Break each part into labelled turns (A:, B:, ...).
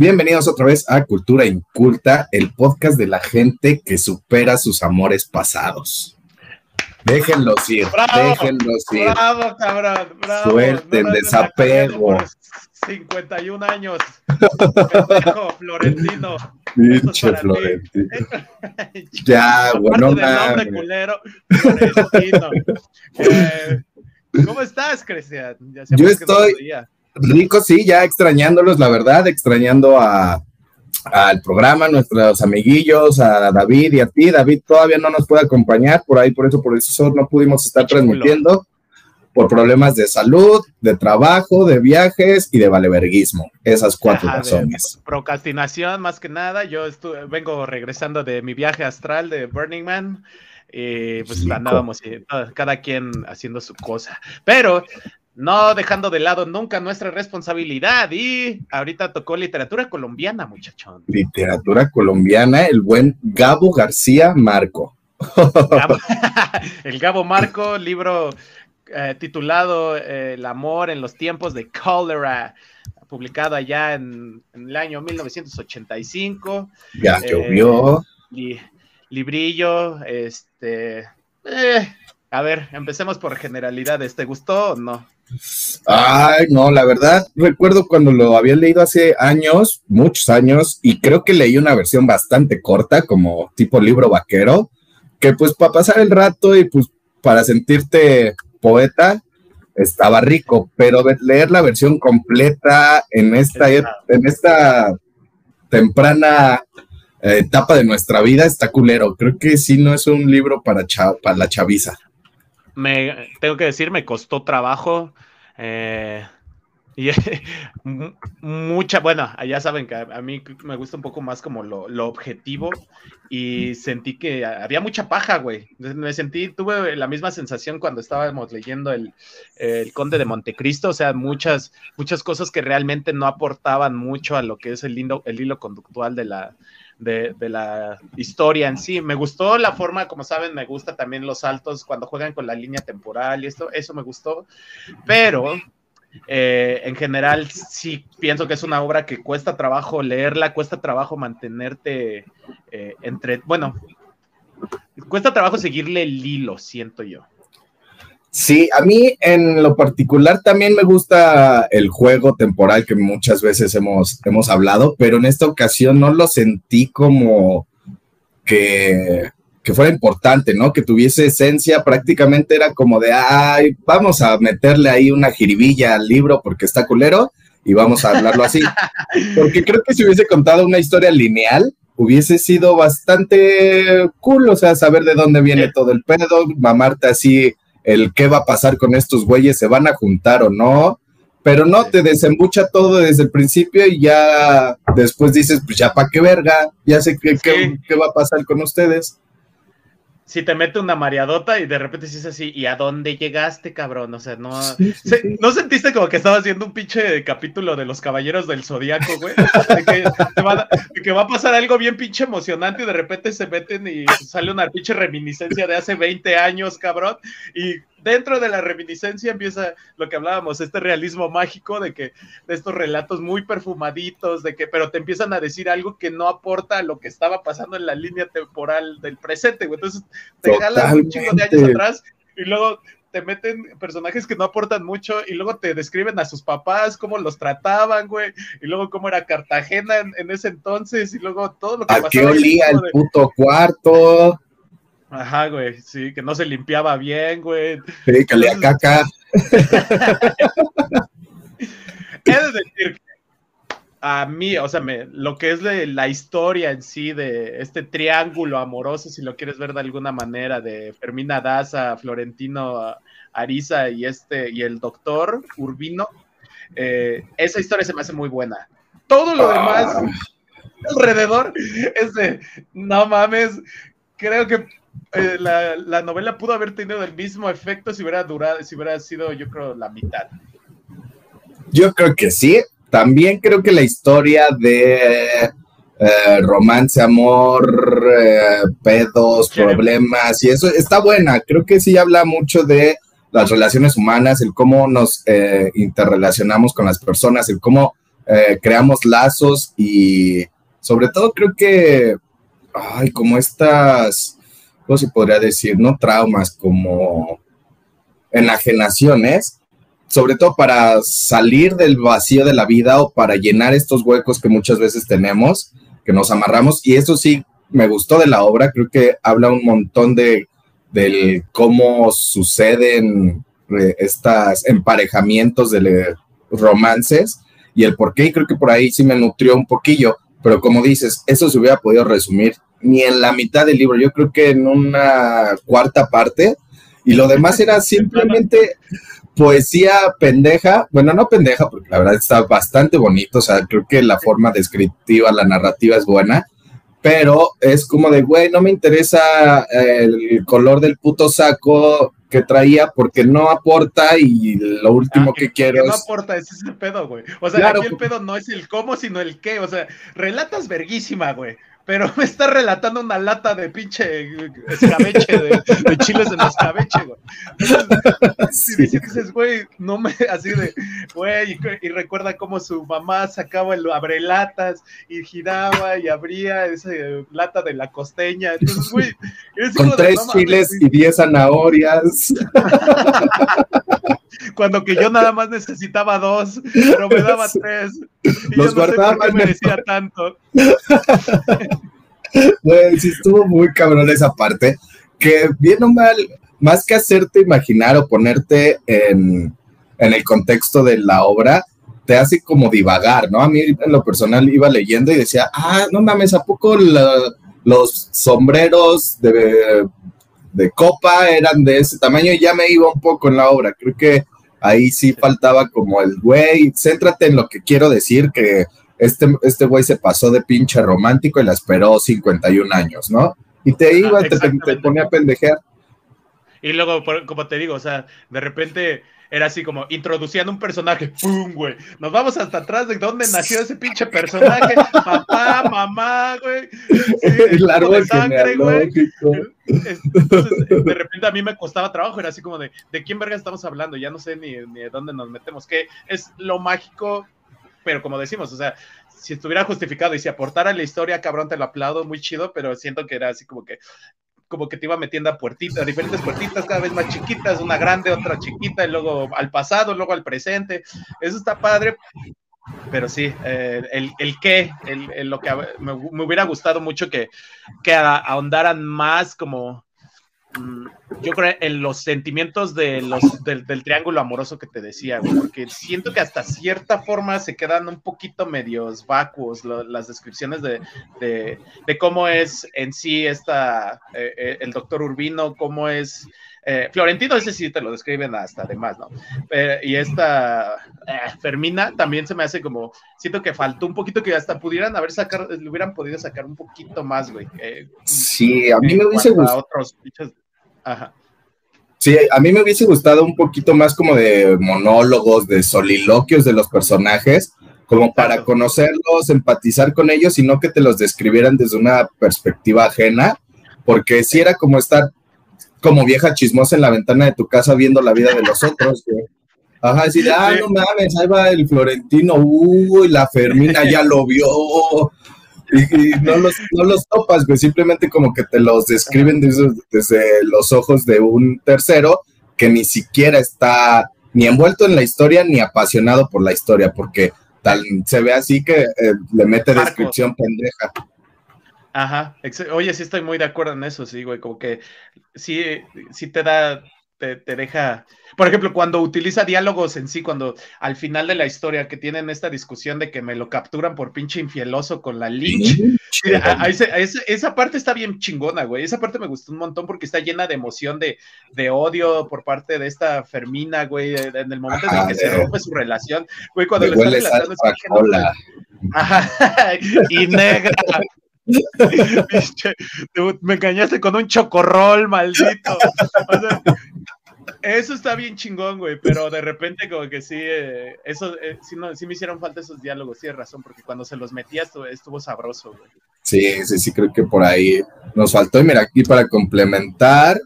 A: bienvenidos otra vez a Cultura Inculta, el podcast de la gente que supera sus amores pasados. Déjenlos ir, déjenlos ir.
B: Bravo, cabrón, bravo.
A: Suelten, desapego.
B: 51 años. Pendejo, Florentino.
A: Pinche Florentino. ya, bueno,
B: nombre culero, Florentino. Eh, ¿Cómo estás, Cristian?
A: Yo estoy rico, sí, ya extrañándolos, la verdad, extrañando a, al programa, nuestros amiguillos, a David y a ti. David todavía no nos puede acompañar, por ahí, por eso, por eso no pudimos estar transmitiendo por problemas de salud, de trabajo, de viajes y de valeverguismo. Esas cuatro razones.
B: Procrastinación, más que nada. Yo estuve, vengo regresando de mi viaje astral de Burning Man. Y pues andábamos eh, cada quien haciendo su cosa. Pero no dejando de lado nunca nuestra responsabilidad. Y ahorita tocó literatura colombiana, muchachón.
A: Literatura colombiana, el buen Gabo García Marco.
B: el Gabo Marco, libro eh, titulado eh, El amor en los tiempos de cólera, publicado allá en, el año 1985.
A: Ya eh, llovió.
B: librillo, este. a ver, empecemos por generalidades. ¿Te gustó o no?
A: Ay, no, la verdad, recuerdo cuando lo había leído hace años, muchos años, y creo que leí una versión bastante corta, como tipo libro vaquero, que pues para pasar el rato y pues para sentirte poeta, estaba rico, pero leer la versión completa en esta, en esta temprana eh, etapa de nuestra vida está culero. Creo que sí no es un libro para, para la chaviza
B: me tengo que decir, me costó trabajo. Eh, y mucha, bueno, ya saben que a, mí me gusta un poco más como lo, objetivo y sentí que había mucha paja, güey. Me sentí, tuve la misma sensación cuando estábamos leyendo el, el, Conde de Montecristo, o sea, muchas, muchas cosas que realmente no aportaban mucho a lo que es el, lindo, el hilo conductual de la, de, la historia en sí. Me gustó la forma, como saben, me gusta también los saltos cuando juegan con la línea temporal y esto, eso me gustó, pero eh, en general sí pienso que es una obra que cuesta trabajo leerla, cuesta trabajo mantenerte eh, entre, bueno, cuesta trabajo seguirle el hilo, siento yo.
A: Sí, a mí en lo particular también me gusta el juego temporal que muchas veces hemos, hemos hablado, pero en esta ocasión no lo sentí como que, que fuera importante, ¿no? Que tuviese esencia, prácticamente era como de, ay, vamos a meterle ahí una jiribilla al libro porque está culero y vamos a hablarlo así. Porque creo que si hubiese contado una historia lineal, hubiese sido bastante cool, o sea, saber de dónde viene todo el pedo, mamarte así el qué va a pasar con estos güeyes, se van a juntar o no, pero no, te desembucha todo desde el principio y ya después dices, pues ya para qué verga, ya sé qué, qué, va a pasar con ustedes
B: si te mete una mareadota y de repente dices así, ¿y a dónde llegaste, cabrón? O sea, no, ¿no sentiste como que estaba haciendo un pinche capítulo de los caballeros del zodiaco, güey? De que, va, a pasar algo bien pinche emocionante y de repente se meten y sale una pinche reminiscencia de hace 20 años, cabrón, y dentro de la reminiscencia empieza lo que hablábamos, este realismo mágico de que de estos relatos muy perfumaditos, de que, pero te empiezan a decir algo que no aporta a lo que estaba pasando en la línea temporal del presente, güey. Entonces te jalan un chingo de años atrás y luego te meten personajes que no aportan mucho y luego te describen a sus papás, cómo los trataban, güey, y luego cómo era Cartagena en, ese entonces y luego todo lo que
A: ¿A qué olía el puto cuarto?
B: Ajá, güey, sí, que no se limpiaba bien, güey.
A: Sí, que le caca.
B: He de decir que a mí, o sea, me, lo que es la historia en sí de este triángulo amoroso, si lo quieres ver de alguna manera, de Fermina Daza, Florentino Ariza y este, y el doctor Urbino, eh, esa historia se me hace muy buena. Todo lo demás ah. alrededor es de, no mames, creo que eh, la, novela pudo haber tenido el mismo efecto si hubiera durado, si hubiera sido, yo creo, la mitad.
A: Yo creo que sí. También creo que la historia de eh, romance, amor, eh, pedos, problemas y eso está buena. Creo que sí habla mucho de las relaciones humanas, el cómo nos interrelacionamos con las personas, el cómo creamos lazos y sobre todo creo que, ay, como estas, ¿cómo se podría decir? No traumas, como enajenaciones, sobre todo para salir del vacío de la vida o para llenar estos huecos que muchas veces tenemos, que nos amarramos. Y eso sí me gustó de la obra, creo que habla un montón de del cómo suceden eh, estos emparejamientos de romances y el por qué, y creo que por ahí sí me nutrió un poquillo, pero como dices, eso se hubiera podido resumir ni en la mitad del libro, yo creo que en una cuarta parte, y lo demás era simplemente poesía pendeja, bueno, no pendeja, porque la verdad está bastante bonito, o sea, creo que la forma descriptiva, la narrativa es buena, pero es como de, güey, no me interesa el color del puto saco que traía porque no aporta y lo último ah, que, quiero
B: que no aporta, ese es el pedo, güey. O sea, aquí el pedo no es el cómo, sino el qué. O sea, relatas verguísima, güey pero me está relatando una lata de pinche escabeche, de, chiles en escabeche, güey. si dices, güey, no me, así de, güey, y, recuerda cómo su mamá sacaba el abrelatas y giraba y abría esa lata de la costeña. Entonces, güey,
A: con tres chiles y diez zanahorias.
B: Cuando que yo nada más necesitaba dos, pero me daba tres. Y Los yo no sé por qué me decía tanto.
A: sí estuvo muy cabrón esa parte, que bien o mal, más que hacerte imaginar o ponerte en, en el contexto de la obra, te hace como divagar, ¿no? A mí en lo personal iba leyendo y decía, ah, no mames, ¿a poco los sombreros de, de copa eran de ese tamaño? Y ya me iba un poco en la obra. Creo que ahí sí faltaba como el, güey, céntrate en lo que quiero decir, que este, este güey se pasó de pinche romántico y la esperó 51 años, ¿no? Y te iba, te, te, ponía a pendejear.
B: Y luego, como te digo, o sea, de repente era así como introduciendo un personaje, ¡pum, güey! Nos vamos hasta atrás de dónde nació ese pinche personaje, papá, mamá, güey.
A: árbol de sangre, güey.
B: Entonces, de repente a mí me costaba trabajo, era así como de, ¿de quién verga estamos hablando? Ya no sé ni, ni de dónde nos metemos, que es lo mágico, pero como decimos, o sea, si estuviera justificado y si aportara la historia, cabrón, te lo aplaudo, muy chido, pero siento que era así como que como que te iba metiendo a puertitas, diferentes puertitas cada vez más chiquitas, una grande, otra chiquita, y luego al pasado, luego al presente. Eso está padre, pero sí, eh, el, el qué, el, lo que me, hubiera gustado mucho que, que ahondaran más como Mm, yo creo en los sentimientos de los, del, triángulo amoroso que te decía, porque siento que hasta cierta forma se quedan un poquito medios vacuos las descripciones de, de, cómo es en sí esta, eh, eh, el doctor Urbino, cómo es eh, Florentino, ese sí te lo describen hasta además, ¿no? y esta Fermina también se me hace como, siento que faltó un poquito que hasta pudieran haber sacado, le hubieran podido sacar un poquito más, güey.
A: sí, a mí me hubiese gustado. Sí, a mí me hubiese gustado un poquito más como de monólogos, de soliloquios de los personajes, como para conocerlos, empatizar con ellos y no que te los describieran desde una perspectiva ajena, porque si era como estar como vieja chismosa en la ventana de tu casa viendo la vida de los otros. Ajá, decir, ah, no mames, ahí va el Florentino, uy, la Fermina ya lo vio, y, no, los, no los topas, güey, simplemente como que te los describen desde, los ojos de un tercero que ni siquiera está ni envuelto en la historia ni apasionado por la historia, porque tal se ve así que eh, le mete descripción pendeja.
B: Ajá, oye, sí estoy muy de acuerdo en eso, sí, güey, como que sí, sí te da te, deja, por ejemplo, cuando utiliza diálogos en sí, cuando al final de la historia que tienen esta discusión de que me lo capturan por pinche infieloso con la Lynch, esa parte está bien chingona, güey, esa parte me gustó un montón porque está llena de emoción, de, de odio por parte de esta Fermina, güey, en el momento en que se rompe su relación, güey, cuando le está relatando, Ajá, y negra, me engañaste con un chocorrol, maldito. eso está bien chingón, güey, pero de repente como que sí, eh, eso, eh, sí, me hicieron falta esos diálogos, sí, razón, porque cuando se los metía estuvo, sabroso, güey.
A: Sí, sí, sí, creo que por ahí nos faltó. Y mira, aquí para complementar,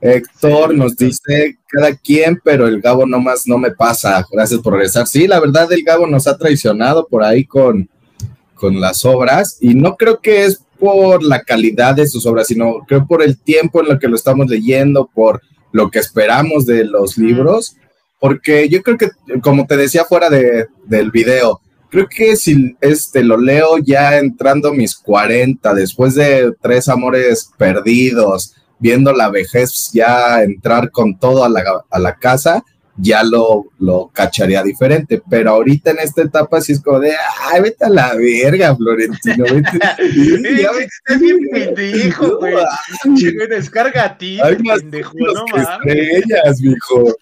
A: Héctor nos dice, cada quien, pero el Gabo nomás no me pasa. Gracias por regresar. Sí, la verdad, el Gabo nos ha traicionado por ahí con, con las obras y no creo que es por la calidad de sus obras, sino creo por el tiempo en lo que lo estamos leyendo, por lo que esperamos de los libros, porque yo creo que, como te decía fuera de, del video, creo que si este lo leo ya entrando mis 40, después de tres amores perdidos, viendo la vejez ya entrar con todo a la, a la casa, ya lo, lo cacharía diferente. Pero ahorita en esta etapa sí es como de, ay, vete a la verga, Florentino. Vete,
B: ya bien pendejo, güey. Descarga a ti, pendejo, no mames.
A: Estrellas, mijo.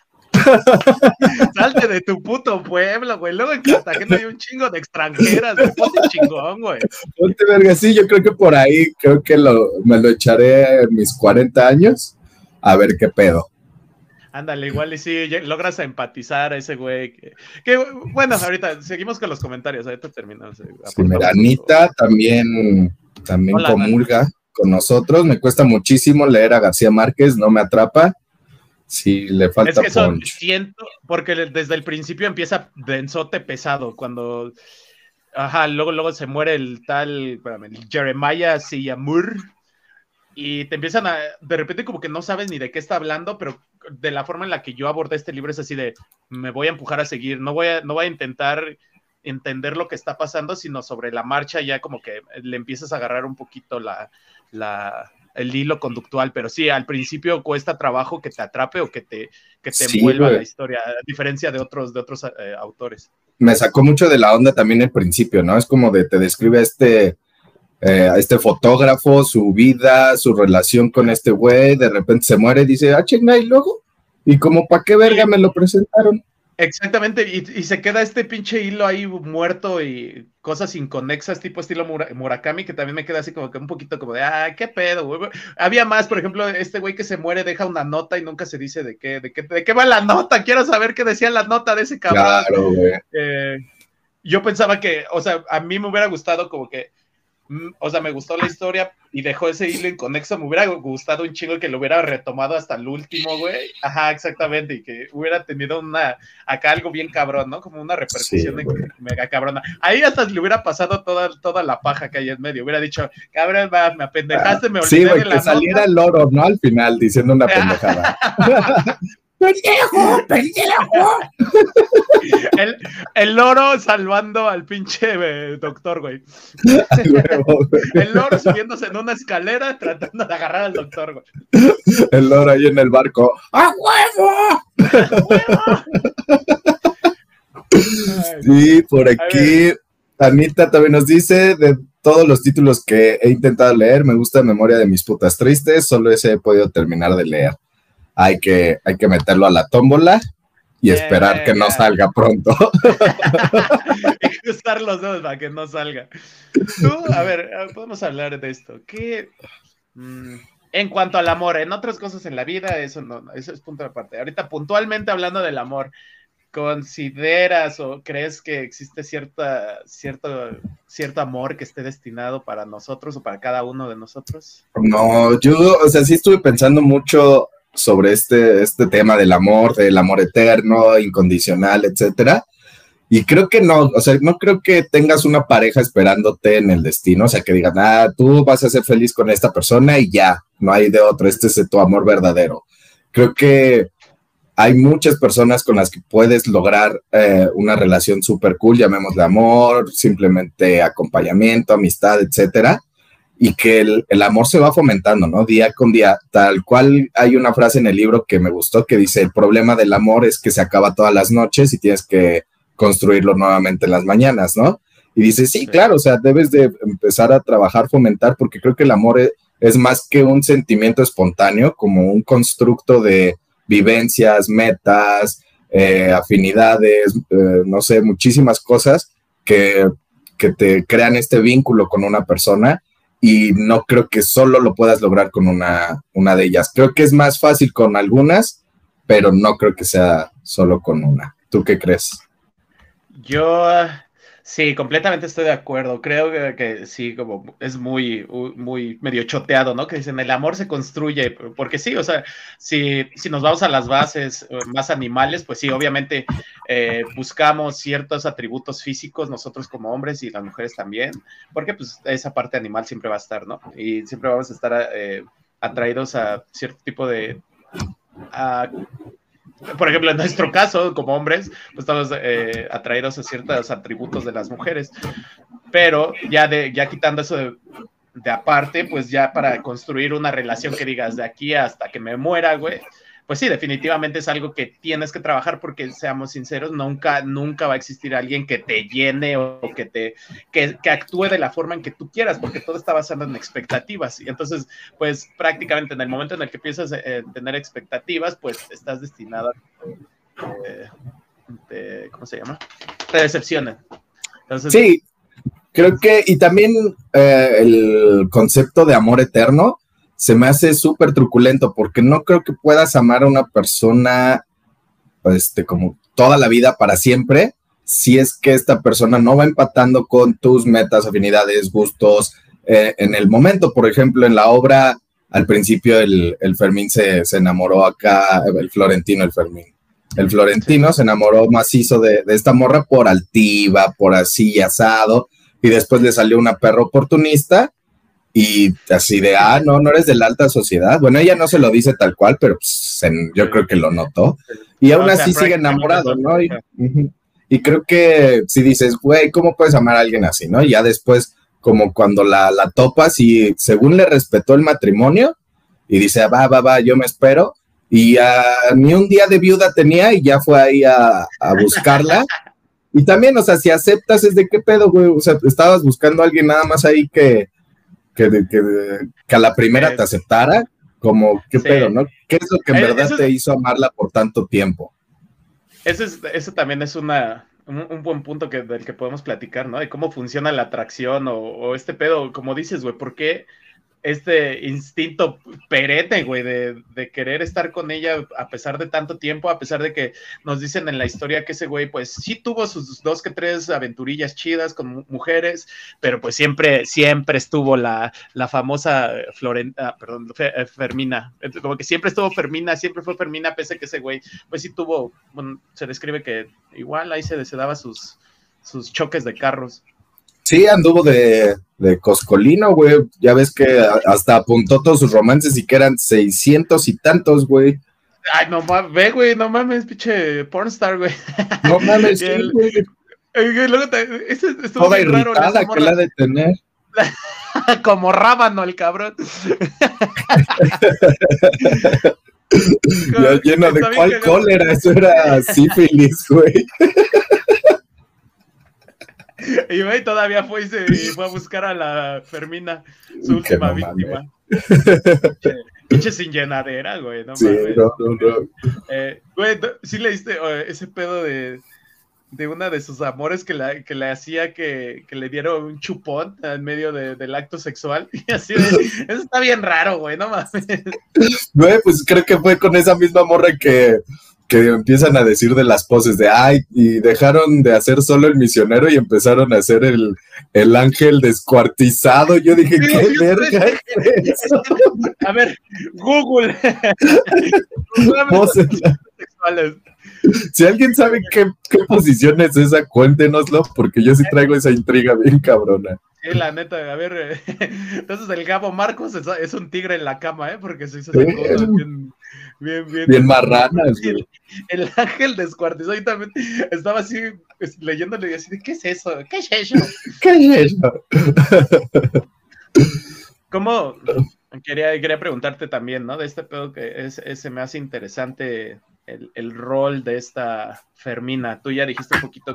B: Salte de tu puto pueblo, güey. Luego en Cartagena hay un chingo de extranjeras, güey. Ponte chingón, güey.
A: Ponte verga, sí, yo creo que por ahí, creo que lo, me lo echaré en mis 40 años. A ver qué pedo.
B: Ándale, igual y sí, logras empatizar a ese güey. Que, bueno, ahorita seguimos con los comentarios, ahorita terminamos. Eh,
A: sí, Anita también, también comulga con nosotros. Me cuesta muchísimo leer a García Márquez, no me atrapa. Sí, le falta es que eso
B: siento, porque desde el principio empieza densote pesado, cuando, ajá, luego, luego se muere el tal, espérame, el Jeremiah Siyamur, y te empiezan a, de repente como que no sabes ni de qué está hablando, pero de la forma en la que yo abordé este libro es así de, me voy a empujar a seguir, no voy a, no voy a intentar entender lo que está pasando, sino sobre la marcha ya como que le empiezas a agarrar un poquito la, la, el hilo conductual, pero sí, al principio cuesta trabajo que te atrape o que te, que te envuelva la historia, a diferencia de otros, de otros eh, autores.
A: Me sacó mucho de la onda también el principio, ¿no? Es como de te describe este, eh, este fotógrafo, su vida, su relación con este güey, de repente se muere y dice, ah, chinga, y luego, y como, ¿para qué verga me lo presentaron?
B: Exactamente, y, se queda este pinche hilo ahí muerto y cosas inconexas, tipo estilo Murakami, que también me queda así como que un poquito como de, ah, qué pedo, güey. Había más, por ejemplo, este güey que se muere deja una nota y nunca se dice de qué, de qué, de qué va la nota, quiero saber qué decía la nota de ese cabrón. Claro, güey. Eh, yo pensaba que, o sea, a mí me hubiera gustado como que o sea, me gustó la historia y dejó ese hilo inconexo. Me hubiera gustado un chingo que lo hubiera retomado hasta el último, güey. Ajá, exactamente. Y que hubiera tenido una, acá algo bien cabrón, ¿no? Como una repercusión mega cabrona. Ahí hasta le hubiera pasado toda, toda la paja que hay en medio. Hubiera dicho, cabrón, me apendejaste, me olvidé
A: sí, güey, que saliera el loro, ¿no? Al final, diciendo una pendejada.
B: ¡Pendejo! ¡Pendejo! El, el, loro salvando al pinche eh, doctor, güey. El loro subiéndose en una escalera tratando de agarrar al doctor, güey.
A: El loro ahí en el barco. ¡A huevo! Sí, por aquí. Anita también nos dice de todos los títulos que he intentado leer, me gusta Memoria de mis putas tristes, solo ese he podido terminar de leer hay que, hay que meterlo a la tómbola y esperar que no salga pronto.
B: que usar los dedos para que no salga. Tú, a ver, podemos hablar de esto. ¿Qué, mm, en cuanto al amor, en otras cosas en la vida, eso no, eso es punto de aparte. Ahorita puntualmente hablando del amor, ¿consideras o crees que existe cierta, cierto, cierto amor que esté destinado para nosotros o para cada uno de nosotros?
A: No, yo, o sea, sí estuve pensando mucho sobre este, este tema del amor, del amor eterno, incondicional, etcétera. Y creo que no, o sea, no creo que tengas una pareja esperándote en el destino, o sea, que digan, ah, tú vas a ser feliz con esta persona y ya, no hay de otro, este es tu amor verdadero. Creo que hay muchas personas con las que puedes lograr eh, una relación súper cool, llamémosle amor, simplemente acompañamiento, amistad, etcétera y que el, amor se va fomentando, ¿no? Día con día. Tal cual hay una frase en el libro que me gustó que dice, el problema del amor es que se acaba todas las noches y tienes que construirlo nuevamente en las mañanas, ¿no? Y dice, sí, claro, o sea, debes de empezar a trabajar, fomentar, porque creo que el amor es, más que un sentimiento espontáneo, como un constructo de vivencias, metas, eh, afinidades, eh, no sé, muchísimas cosas que, que te crean este vínculo con una persona y no creo que solo lo puedas lograr con una, una de ellas. Creo que es más fácil con algunas, pero no creo que sea solo con una. ¿Tú qué crees?
B: Yo Sí, completamente estoy de acuerdo. Creo que, sí, como es muy, muy medio choteado, ¿no? Que dicen el amor se construye, porque sí, o sea, si, si nos vamos a las bases eh, más animales, pues sí, obviamente eh, buscamos ciertos atributos físicos nosotros como hombres y las mujeres también, porque pues esa parte animal siempre va a estar, ¿no? Y siempre vamos a estar eh, atraídos a cierto tipo de por ejemplo, en nuestro caso, como hombres, pues estamos eh, atraídos a ciertos atributos de las mujeres, pero ya, de, ya quitando eso de, de aparte, pues ya para construir una relación que digas de aquí hasta que me muera, güey, pues sí, definitivamente es algo que tienes que trabajar porque, seamos sinceros, nunca, nunca va a existir alguien que te llene o que te, que, actúe de la forma en que tú quieras, porque todo está basado en expectativas. Y entonces, pues prácticamente en el momento en el que a eh, tener expectativas, pues estás destinado a, eh, ¿cómo se llama? Te decepcionen.
A: sí, creo que, y también eh, el concepto de amor eterno, se me hace súper truculento porque no creo que puedas amar a una persona este, como toda la vida para siempre si es que esta persona no va empatando con tus metas, afinidades, gustos eh, en el momento. Por ejemplo, en la obra, al principio el, Fermín se, enamoró acá, el Florentino, el Fermín. El Florentino se enamoró macizo de, de esta morra por altiva, por así asado, y después le salió una perra oportunista y así de, ah, no, no eres de la alta sociedad. Bueno, ella no se lo dice tal cual, pero pues, yo creo que lo notó. Y aún así sigue enamorado, ¿no? Y, creo que si dices, güey, ¿cómo puedes amar a alguien así, no? Y ya después, como cuando la, la topas y según le respetó el matrimonio y dice, va, va, va, yo me espero. Y ni un día de viuda tenía y ya fue ahí a, a buscarla. Y también, o sea, si aceptas es de qué pedo, güey. O sea, estabas buscando a alguien nada más ahí que, que, a la primera te aceptara, como, ¿qué pedo, no? ¿Qué es lo que en eh, verdad te hizo amarla por tanto tiempo?
B: Eso, es, eso también es una, un, buen punto que, del que podemos platicar, ¿no? De cómo funciona la atracción o, o este pedo, como dices, güey, ¿por qué? Este instinto perete, güey, de, querer estar con ella a pesar de tanto tiempo, a pesar de que nos dicen en la historia que ese güey, pues sí tuvo sus dos que tres aventurillas chidas con mujeres, pero pues siempre, siempre estuvo la, la famosa Florenta, ah, perdón, eh, Fermina, como que siempre estuvo Fermina, siempre fue Fermina, pese a que ese güey, pues sí tuvo, se describe que igual ahí se, se daba sus, sus choques de carros.
A: Sí, anduvo de, de Coscolino, güey. Ya ves que hasta apuntó todos sus romances y que eran seiscientos y tantos, güey.
B: Ay, no mames, ve, güey, no mames, pinche pornstar, güey.
A: No mames, sí, güey. Luego te, Toda irritada que la de tener.
B: Como rábano el cabrón.
A: ya lleno de cuál cólera, eso era sífilis, güey.
B: Y güey, todavía fue y, se, fue a buscar a la Fermina, su última víctima. Pinche sin llenadera, güey. No sí, no, no, no. Eh, güey, sí le diste ese pedo de, de una de sus amores que, la, que le hacía que, que, le dieron un chupón en medio de, del acto sexual. Y así de, eso está bien raro, güey, no mames.
A: Güey, pues creo que fue con esa misma morra que que empiezan a decir de las poses de ay, y dejaron de hacer solo el misionero y empezaron a hacer el, el ángel descuartizado. Yo dije, ¿qué verga es eso?
B: A ver, Google.
A: si alguien sabe qué, qué posición es esa, cuéntenoslo, porque yo sí traigo esa intriga bien cabrona.
B: Sí, la neta, a ver, entonces el Gabo Marcos es, un tigre en la cama, ¿eh? Porque se hizo bien,
A: bien, bien, bien marranas,
B: el, el, ángel descuartizó y también estaba así pues, leyéndole y así ¿qué es eso? ¿Qué es eso?
A: ¿Qué es eso?
B: ¿Cómo? Quería, quería preguntarte también, ¿no? De este pedo que es, se me hace interesante el, rol de esta Fermina. Tú ya dijiste un poquito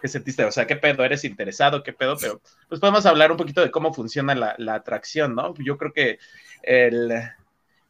B: que, sentiste, o sea, qué pedo, eres interesado, qué pedo, pero pues podemos hablar un poquito de cómo funciona la, atracción, ¿no? Yo creo que el,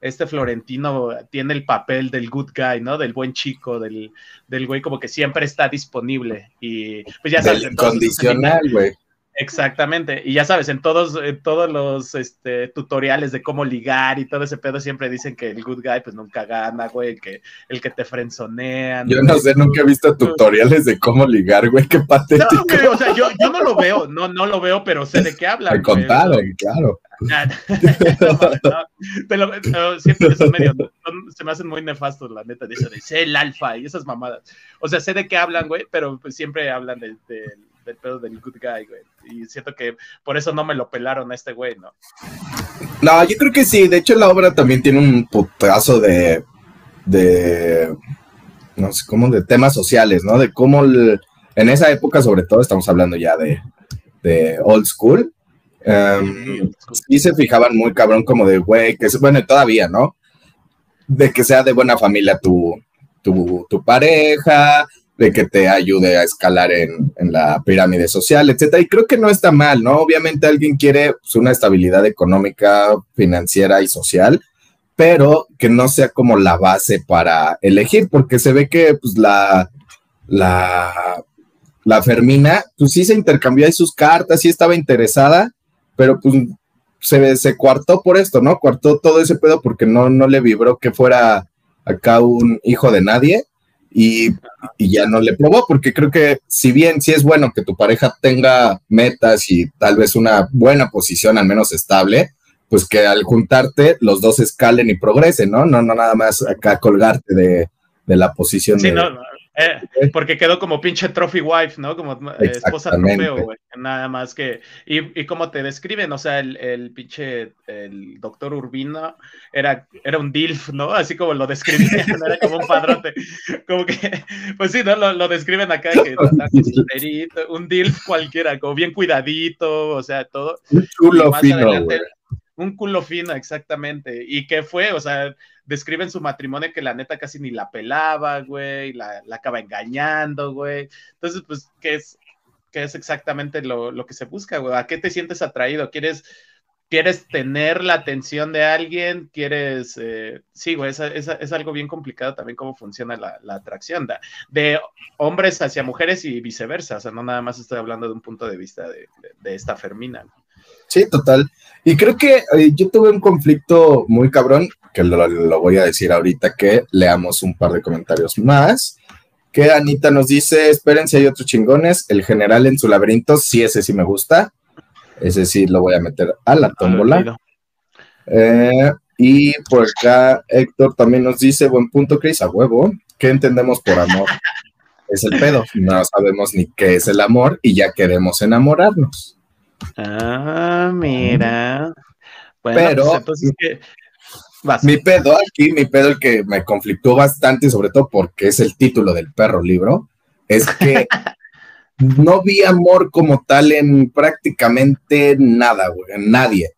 B: este Florentino tiene el papel del good guy, ¿no? Del buen chico, del, del güey como que siempre está disponible y pues ya sabes.
A: Condicional, güey.
B: Exactamente. Y ya sabes, en todos, en todos los este, tutoriales de cómo ligar y todo ese pedo siempre dicen que el good guy pues nunca gana, güey, que el que te frenzonean.
A: Yo no sé, nunca he visto tutoriales de cómo ligar, güey, qué patético. No,
B: güey, o sea, yo, yo, no lo veo, no, no lo veo, pero sé de qué hablan.
A: Me contaron, claro.
B: siempre son medio, se me hacen muy nefastos, la neta, dice, sé el alfa y esas mamadas. O sea, sé de qué hablan, güey, pero pues siempre hablan del pedo del good guy, güey. Y siento que por eso no me lo pelaron a este güey, ¿no?
A: No, yo creo que sí. De hecho, la obra también tiene un putazo de. de. no sé, como de temas sociales, ¿no? De cómo en esa época, sobre todo, estamos hablando ya de, de old school y se fijaban muy cabrón como de, güey, que es, bueno, todavía, ¿no? De que sea de buena familia tu, tu, tu pareja, de que te ayude a escalar en, en, la pirámide social, etcétera. Y creo que no está mal, ¿no? Obviamente alguien quiere pues, una estabilidad económica, financiera y social, pero que no sea como la base para elegir, porque se ve que pues la, la, la Fermina, pues sí se intercambió ahí sus cartas, sí estaba interesada, pero pues se, se por esto, ¿no? Cuartó todo ese pedo porque no, no le vibró que fuera acá un hijo de nadie y, ya no le probó, porque creo que si bien sí es bueno que tu pareja tenga metas y tal vez una buena posición, al menos estable, pues que al juntarte los dos escalen y progresen, ¿no? No, no nada más acá colgarte de, la posición
B: sí, No, eh, porque quedó como pinche trophy wife, ¿no? Como eh, esposa trofeo, güey. Nada más que. Y, y como te describen, o sea, el, el, pinche. El doctor Urbino era, era un DILF, ¿no? Así como lo describían, era como un padrote. Como que. Pues sí, ¿no? Lo, lo describen acá, que un DILF cualquiera, como bien cuidadito, o sea, todo.
A: Un chulo fino, güey
B: un culo fino, exactamente. ¿Y qué fue? O sea, describen su matrimonio que la neta casi ni la pelaba, güey, la, acaba engañando, güey. Entonces, pues, ¿qué es, qué es exactamente lo, que se busca, güey? ¿A qué te sientes atraído? ¿Quieres, quieres tener la atención de alguien? ¿Quieres...? Eh, sí, güey, es, algo bien complicado también cómo funciona la, atracción de, hombres hacia mujeres y viceversa. O sea, no nada más estoy hablando de un punto de vista de, de esta Fermina.
A: Sí, total. Y creo que eh, yo tuve un conflicto muy cabrón, que lo, voy a decir ahorita que leamos un par de comentarios más. Que Anita nos dice, espérense, hay otros chingones. El general en su laberinto, sí, ese sí me gusta. Ese sí lo voy a meter a la tómbola. Eh, y por acá Héctor también nos dice, buen punto, Chris, a huevo. ¿Qué entendemos por amor? es el pedo. No sabemos ni qué es el amor y ya queremos enamorarnos.
B: Ah, mira.
A: Pero pues mi pedo aquí, mi pedo el que me conflictó bastante, sobre todo porque es el título del perro libro, es que no vi amor como tal en prácticamente nada, güey, en nadie.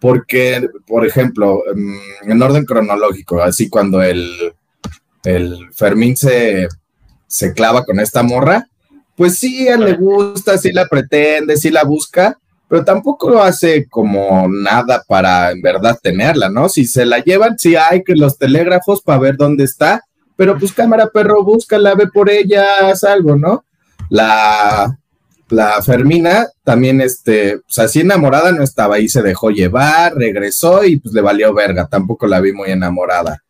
A: Porque, por ejemplo, mm, en orden cronológico, así cuando el, el Fermín se, se clava con esta morra, pues sí, a él le gusta, sí la pretende, sí la busca, pero tampoco hace como nada para en verdad tenerla, ¿no? Si se la llevan, sí hay que los telégrafos para ver dónde está, pero pues cámara perro, búscala, ve por ella, haz algo, ¿no? La, la Fermina también, este, pues así enamorada no estaba, ahí se dejó llevar, regresó y pues le valió verga, tampoco la vi muy enamorada.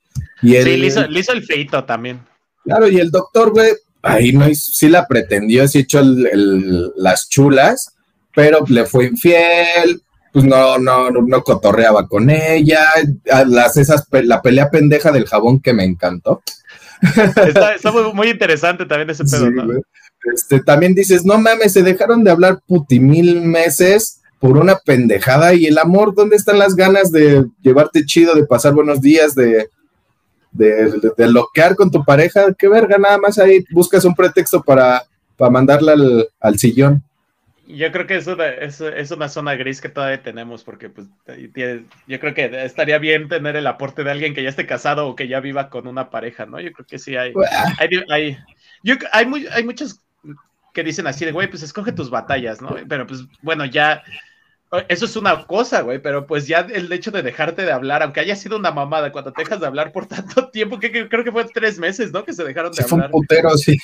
B: Y sí, le hizo, el feito también.
A: Claro, y el doctor, güey, ahí no sí la pretendió, sí echó las chulas, pero le fue infiel, pues no, no, no cotorreaba con ella, las, esas, la pelea pendeja del jabón que me encantó.
B: Está, muy, interesante también ese pedo, ¿no?
A: Este, también dices, no mames, se dejaron de hablar putimil meses por una pendejada y el amor, ¿dónde están las ganas de llevarte chido, de pasar buenos días, de, de, de, loquear con tu pareja? Qué verga, nada más ahí buscas un pretexto para, para mandarla al, al sillón.
B: Yo creo que eso es, es, una zona gris que todavía tenemos, porque pues, yo creo que estaría bien tener el aporte de alguien que ya esté casado o que ya viva con una pareja, ¿no? Yo creo que sí hay. Hay, hay, yo, hay, muy, hay muchos que dicen así de, güey, pues escoge tus batallas, ¿no? Pero pues bueno, ya. Eso es una cosa, güey, pero pues ya el hecho de dejarte de hablar, aunque haya sido una mamada, cuando te dejas de hablar por tanto tiempo, que, creo que fue tres meses, ¿no? Que se dejaron de hablar.
A: Fue un putero, sí.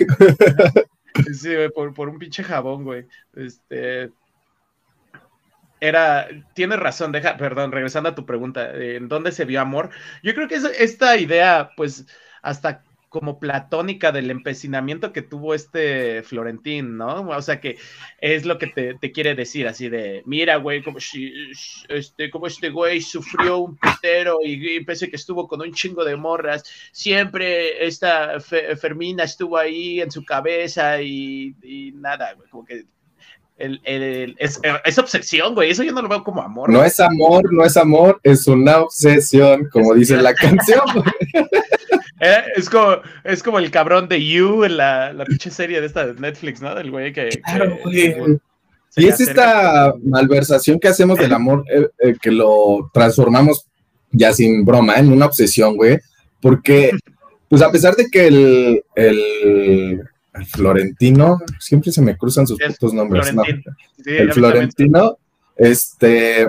B: Sí, por, por un pinche jabón, güey. Este. era, tienes razón, deja, perdón, regresando a tu pregunta, ¿en dónde se vio amor? Yo creo que es esta idea, pues, hasta como platónica del empecinamiento que tuvo este Florentín, ¿no? O sea que es lo que te, quiere decir, así de, mira, güey, como, este, como este güey sufrió un putero y, y, pese que estuvo con un chingo de morras, siempre esta Fermina estuvo ahí en su cabeza y, y nada, güey, como que el, el, es, es, obsesión, güey. Eso yo no lo veo como amor.
A: No es amor, no es amor, es una obsesión, como dice la canción.
B: Eh, es, como, es como el cabrón de You en la, la pinche serie de esta de Netflix, ¿no? Del güey que. Claro, güey.
A: Y es esta malversación que hacemos del amor, eh, eh, que lo transformamos ya sin broma, en una obsesión, güey. Porque, pues a pesar de que el, el el Florentino, siempre se me cruzan sus putos nombres. ¿no? el Florentino, este,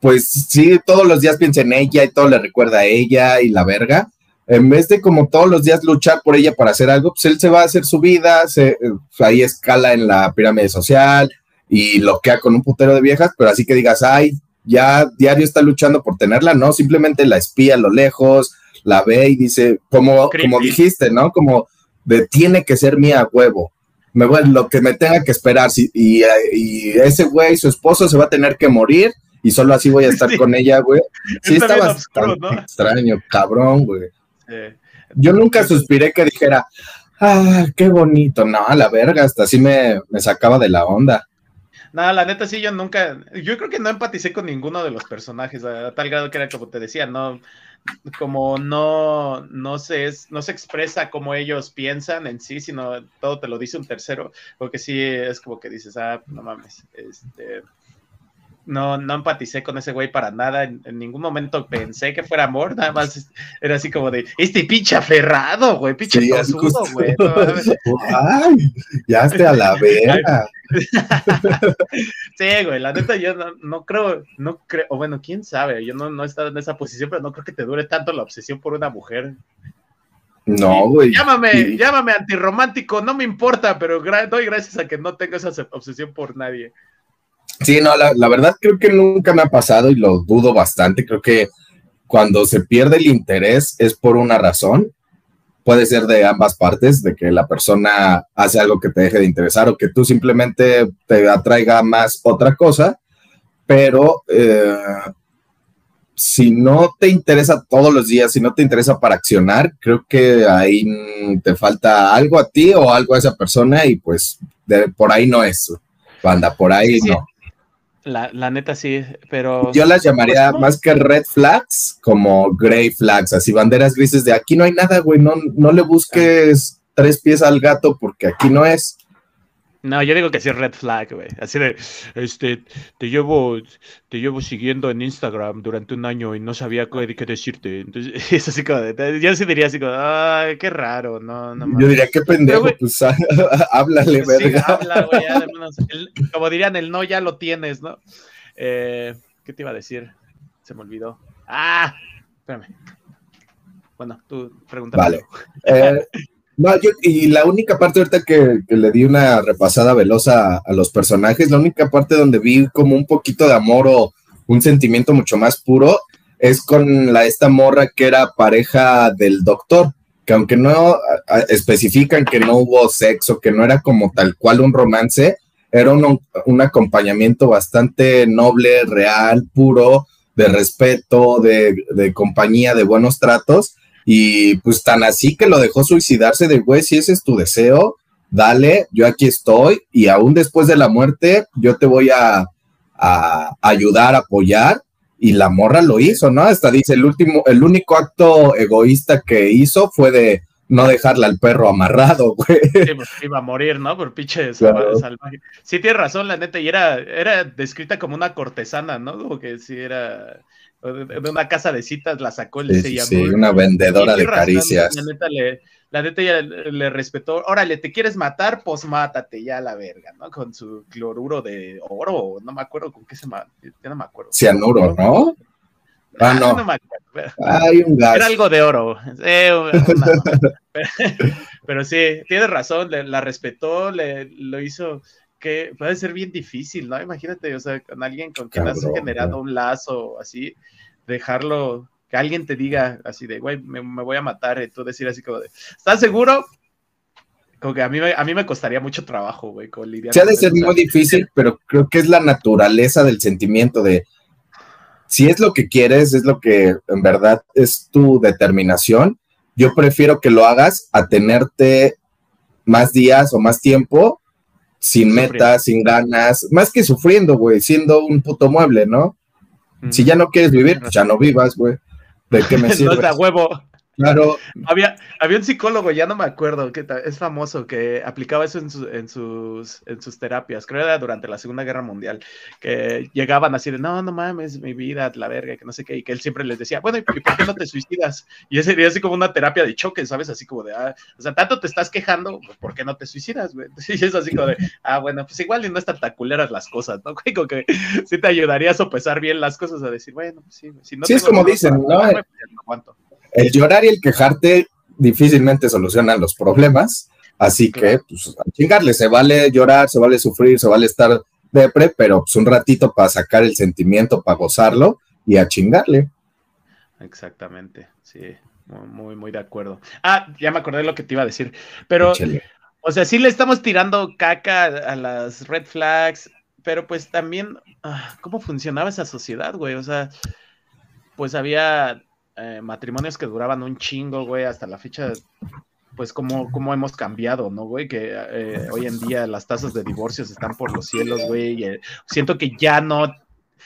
A: pues sí, todos los días piensa en ella y todo le recuerda a ella y la verga. En vez de como todos los días luchar por ella para hacer algo, pues él se va a hacer su vida, se, ahí escala en la pirámide social y lo queda con un putero de viejas, pero así que digas, ay, ya diario está luchando por tenerla, no, simplemente la espía a lo lejos, la ve y dice, como, como dijiste, ¿no? Como de tiene que ser mía huevo. Me voy, lo que me tenga que esperar. y, ese güey, su esposo, se va a tener que morir y solo así voy a estar con ella, güey. Sí, está, bastante extraño, cabrón, güey. Yo nunca suspiré que dijera, ah, qué bonito. No, a la verga, hasta así me, me sacaba de la onda.
B: No, la neta sí, yo nunca, yo creo que no empaticé con ninguno de los personajes, a tal grado que era como te decía, no, como no, no, se no se expresa como ellos piensan en sí, sino todo te lo dice un tercero, porque sí es como que dices, ah, no mames, este, no, no empaticé con ese güey para nada, en, ningún momento pensé que fuera amor, nada más era así como de, este pinche aferrado, güey, pinche sí, güey.
A: Ay, ya esté a la vera.
B: sí, güey, la neta yo no, creo, no creo, o bueno, quién sabe, yo no, no he estado en esa posición, pero no creo que te dure tanto la obsesión por una mujer.
A: No, güey.
B: Llámame, llámame antirromántico, no me importa, pero doy gracias a que no tengo esa obsesión por nadie.
A: Sí, no, la, verdad creo que nunca me ha pasado y lo dudo bastante. Creo que cuando se pierde el interés es por una razón. Puede ser de ambas partes, de que la persona hace algo que te deje de interesar o que tú simplemente te atraiga más otra cosa, pero eh, si no te interesa todos los días, si no te interesa para accionar, creo que ahí te falta algo a ti o algo a esa persona y pues por ahí no es, banda, por ahí no.
B: La, la, neta sí, pero...
A: Yo las llamaría pues, más que red flags, como gray flags, así banderas grises de aquí no hay nada, güey, no, no le busques tres pies al gato porque aquí no es.
B: No, yo digo que sí es red flag, güey. Así de, este, te llevo, te llevo siguiendo en Instagram durante un año y no sabía qué, qué decirte. Entonces, es así como, de, yo sí diría así como, ay, qué raro, no, no
A: Yo diría, qué pendejo, pues háblale, pues verga. habla, güey,
B: como dirían, el no ya lo tienes, ¿no? Eh, ¿Qué te iba a decir? Se me olvidó. Ah, espérame. Bueno, tú pregúntame.
A: Vale. Eh, no, y la única parte ahorita que, le di una repasada velosa a, los personajes, la única parte donde vi como un poquito de amor o un sentimiento mucho más puro es con la esta morra que era pareja del doctor, que aunque no especifican que no hubo sexo, que no era como tal cual un romance, era un, un acompañamiento bastante noble, real, puro, de respeto, de, de compañía, de buenos tratos y pues tan así que lo dejó suicidarse de, güey, si ese es tu deseo, dale, yo aquí estoy y aún después de la muerte yo te voy a, a ayudar, a apoyar. Y la morra lo hizo, ¿no? Hasta dice, el último, el único acto egoísta que hizo fue de no dejarle al perro amarrado, güey.
B: Sí, pues iba a morir, ¿no? Por pinche salvaje. Sí, tienes razón, la neta, y era, era descrita como una cortesana, ¿no? Como que sí era de una casa de citas la sacó,
A: le sí, sí, una vendedora de caricias.
B: La neta, le, la neta ya le, respetó, órale, ¿te quieres matar? Pues mátate ya la verga, ¿no? Con su cloruro de oro, no me acuerdo con qué se llama, ya no me acuerdo.
A: Cianuro, ¿no? Ah, ah no. no me acuerdo. Un gas.
B: Era algo de oro. Eh, pero, sí, tienes razón, la respetó, le, lo hizo que puede ser bien difícil, ¿no? Imagínate, o sea, con alguien con quien has generado un lazo así, dejarlo, que alguien te diga así de, güey, me, voy a matar, y tú decir así como de, ¿estás seguro? Como que a mí, a mí me costaría mucho trabajo, güey, con lidiar.
A: Se ha de ser muy difícil, pero creo que es la naturaleza del sentimiento de, si es lo que quieres, es lo que en verdad es tu determinación, yo prefiero que lo hagas a tenerte más días o más tiempo sin metas, sin ganas, más que sufriendo, güey, siendo un puto mueble, ¿no? Si ya no quieres vivir, pues ya no vivas, güey. ¿De qué me sirve?
B: no huevo.
A: Claro.
B: Había, había un psicólogo, ya no me acuerdo, que es famoso, que aplicaba eso en, en, sus, en sus terapias, creo que era durante la Segunda Guerra Mundial, que llegaban así de, no, no mames, mi vida, la verga, que no sé qué, y que él siempre les decía, bueno, ¿y por qué no te suicidas? Y ese sería así como una terapia de choque, ¿sabes? Así como de, ah, o sea, tanto te estás quejando, pues, ¿por qué no te suicidas, güey? Y es así como de, ah, bueno, pues igual y no están tan culeras las cosas, ¿no? Como que sí te ayudaría a sopesar bien las cosas, a decir, bueno, pues sí,
A: si no sí es como dicen, ¿no? Pues el llorar y el quejarte difícilmente solucionan los problemas, así que pues a chingarle, se vale llorar, se vale sufrir, se vale estar depre, pero pues un ratito para sacar el sentimiento, para gozarlo y a chingarle.
B: Exactamente, sí, muy, muy de acuerdo. Ah, ya me acordé de lo que te iba a decir, pero, o sea, sí le estamos tirando caca a las red flags, pero pues también, ah, ¿cómo funcionaba esa sociedad, güey? O sea, pues había eh, matrimonios que duraban un chingo, güey, hasta la fecha, pues como, como hemos cambiado, ¿no, güey? Que eh, hoy en día las tasas de divorcios están por los cielos, güey. Eh, siento que ya no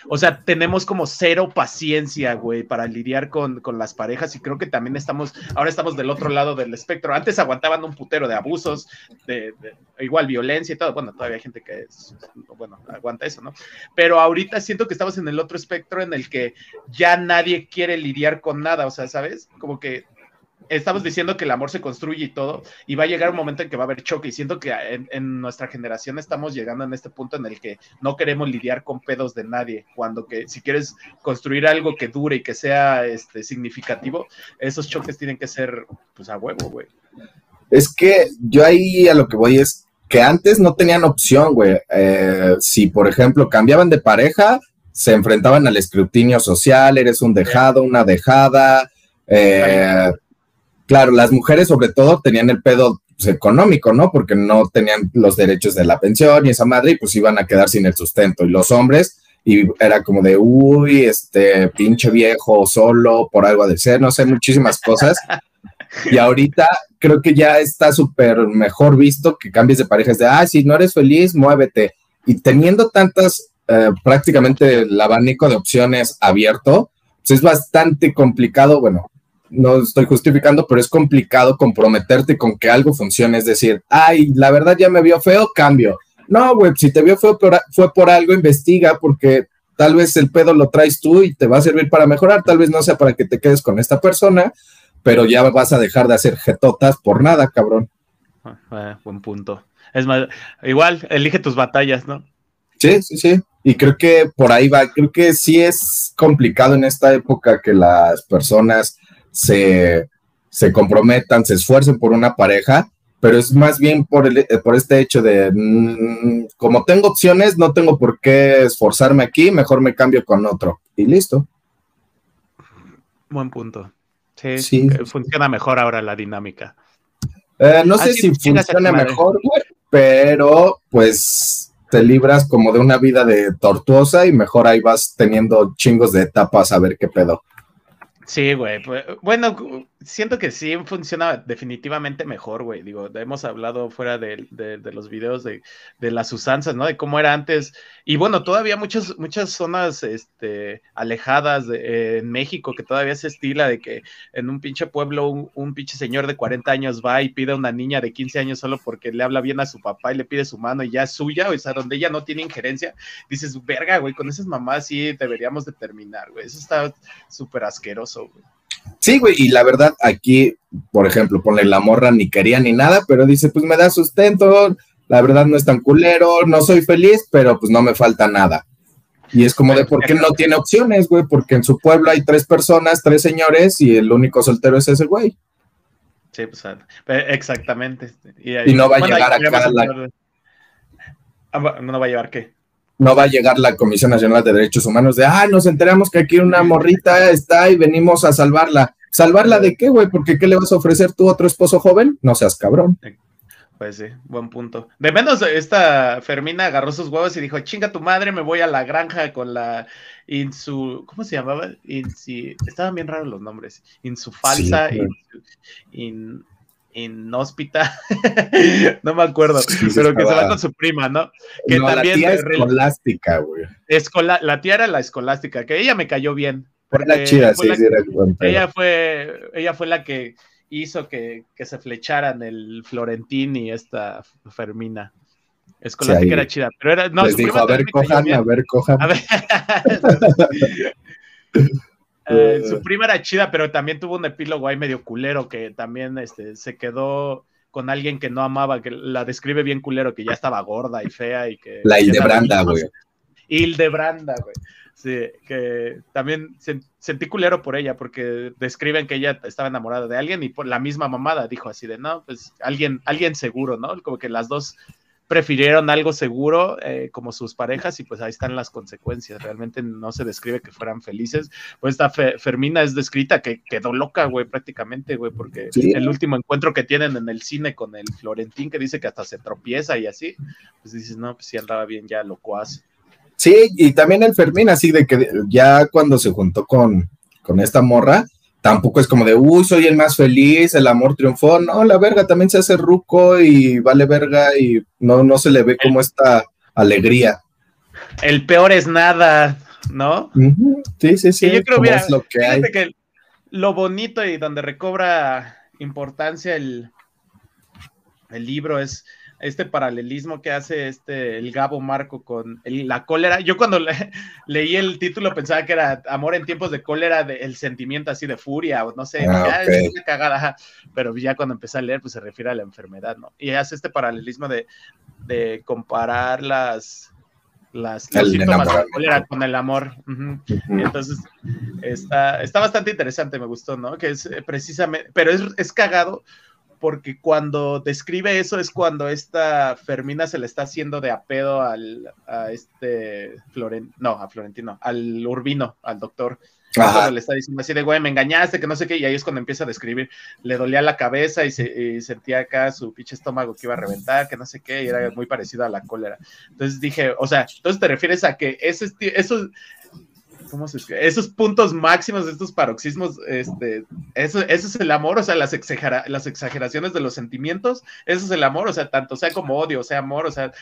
B: o sea, tenemos como cero paciencia, güey, para lidiar con, las parejas y creo que también estamos, ahora estamos del otro lado del espectro. Antes aguantaban un putero de abusos, de, igual violencia y todo. Bueno, todavía hay gente que, bueno, aguanta eso, ¿no? Pero ahorita siento que estamos en el otro espectro en el que ya nadie quiere lidiar con nada, o sea, ¿sabes? Como que estamos diciendo que el amor se construye y todo, y va a llegar un momento en que va a haber choque, y siento que en, nuestra generación estamos llegando en este punto en el que no queremos lidiar con pedos de nadie, cuando que si quieres construir algo que dure y que sea este, significativo, esos choques tienen que ser pues a huevo, güey.
A: Es que yo ahí a lo que voy es que antes no tenían opción, güey. Eh, si, por ejemplo, cambiaban de pareja, se enfrentaban al escrutinio social, eres un dejado, una dejada, eh, Claro, las mujeres sobre todo tenían el pedo pues, económico, ¿no? Porque no tenían los derechos de la pensión y esa madre y pues iban a quedar sin el sustento. Y los hombres, y era como de, uy, este pinche viejo solo por algo de ser, no sé, muchísimas cosas. Y ahorita creo que ya está súper mejor visto que cambies de parejas de, ah, si no eres feliz, muévete. Y teniendo tantas, eh, prácticamente el abanico de opciones abierto, pues es bastante complicado, bueno, no estoy justificando, pero es complicado comprometerte con que algo funcione. Es decir, ay, la verdad ya me vio feo, cambio. No, güey, si te vio feo fue por algo, investiga, porque tal vez el pedo lo traes tú y te va a servir para mejorar, tal vez no sea para que te quedes con esta persona, pero ya vas a dejar de hacer jetotas por nada, cabrón.
B: Ah, eh, buen punto. Es más, igual, elige tus batallas, ¿no?
A: Sí, sí, sí. Y creo que por ahí va, creo que sí es complicado en esta época que las personas se, comprometan, se esfuercen por una pareja, pero es más bien por, el, por este hecho de, mm, como tengo opciones, no tengo por qué esforzarme aquí, mejor me cambio con otro. Y listo.
B: Buen punto. Sí, funciona mejor ahora la dinámica.
A: Eh, no sé si funciona mejor, pero pues te libras como de una vida de tortuosa y mejor ahí vas teniendo chingos de etapas a ver qué pedo.
B: Sí, güey. Pues, bueno, siento que sí funciona definitivamente mejor, güey. Digo, hemos hablado fuera de, los videos de, las usanzas, ¿no? De cómo era antes. Y bueno, todavía muchas, muchas zonas este, alejadas de, en México que todavía se estila de que en un pinche pueblo un, pinche señor de 40 años va y pide a una niña de 15 años solo porque le habla bien a su papá y le pide su mano y ya es suya, o sea, donde ella no tiene injerencia. Dices, verga, güey, con esas mamás sí deberíamos de terminar, güey. Eso está súper asqueroso, güey.
A: Sí, güey, y la verdad, aquí, por ejemplo, ponle la morra ni quería ni nada, pero dice, pues me da sustento, la verdad no es tan culero, no soy feliz, pero pues no me falta nada. Y es como de, ¿por qué no tiene opciones, güey? Porque en su pueblo hay tres personas, tres señores, y el único soltero es ese güey.
B: Sí, pues exactamente.
A: Y, no va a llegar acá la...
B: Ah, ¿No va a llevar qué?
A: No va a llegar la Comisión Nacional de Derechos Humanos de, ah, nos enteramos que aquí una morrita está y venimos a salvarla. ¿Salvarla de qué, güey? Porque ¿qué le vas a ofrecer tú a otro esposo joven? No seas cabrón.
B: Pues sí, buen punto. De menos esta Fermina agarró sus huevos y dijo, chinga tu madre, me voy a la granja con la Insu... ¿Cómo se llamaba? Insi... Estaban bien raros los nombres. Insufalsa, sí, in, inhóspita, no me acuerdo, pero que se va con su prima, ¿no? Que
A: también la tía escolástica, güey.
B: La tía era la escolástica, que ella me cayó bien.
A: Porque chida, sí,
B: ella fue, ella fue la que hizo que, se flecharan el Florentín y esta Fermina. Escolástica era chida, pero era. No,
A: Les dijo, a ver, cojan, a ver, cojan. A ver.
B: Eh, su prima era chida, pero también tuvo un epílogo ahí medio culero que también este, se quedó con alguien que no amaba, que la describe bien culero, que ya estaba gorda y fea y que...
A: La Hildebranda, güey.
B: Hildebranda, güey. Sí, que también sentí culero por ella, porque describen que ella estaba enamorada de alguien y por la misma mamada dijo así de, no, pues alguien, alguien seguro, ¿no? Como que las dos prefirieron algo seguro eh, como sus parejas y pues ahí están las consecuencias. Realmente no se describe que fueran felices. Pues esta Fermina es descrita que quedó loca, güey, prácticamente, güey, porque el último encuentro que tienen en el cine con el Florentín que dice que hasta se tropieza y así, pues dices, no, pues sí andaba bien ya locuaz.
A: Sí, y también el Fermín, así de que ya cuando se juntó con, con esta morra, tampoco es como de, uy, soy el más feliz, el amor triunfó. No, la verga también se hace ruco y vale verga y no, no se le ve como esta alegría.
B: El peor es nada, ¿no?
A: Sí, sí, sí.
B: yo creo es lo que hay. que lo bonito y donde recobra importancia el, el libro es este paralelismo que hace este el Gabo Marco con la cólera. Yo cuando leí el título pensaba que era amor en tiempos de cólera, de, el sentimiento así de furia, o no sé, ah, es una cagada, pero ya cuando empecé a leer, pues se refiere a la enfermedad, ¿no? Y hace este paralelismo de, de comparar las, las los síntomas de cólera con el amor. Entonces, está, está bastante interesante, me gustó, ¿no? Que es eh, precisamente, pero es, es cagado porque cuando describe eso es cuando esta Fermina se le está haciendo de apedo al, a este Floren, no, a Florentino, al Urbino, al doctor. le está diciendo así de, güey, me engañaste, que no sé qué, y ahí es cuando empieza a describir, le dolía la cabeza y, se, sentía acá su pinche estómago que iba a reventar, que no sé qué, y era muy parecido a la cólera. Entonces dije, o sea, entonces te refieres a que ese, eso, ¿cómo se escribe? Esos puntos máximos estos paroxismos, este, eso, eso es el amor, o sea, las, las exageraciones de los sentimientos, eso es el amor, o sea, tanto sea como odio, sea, amor, o sea,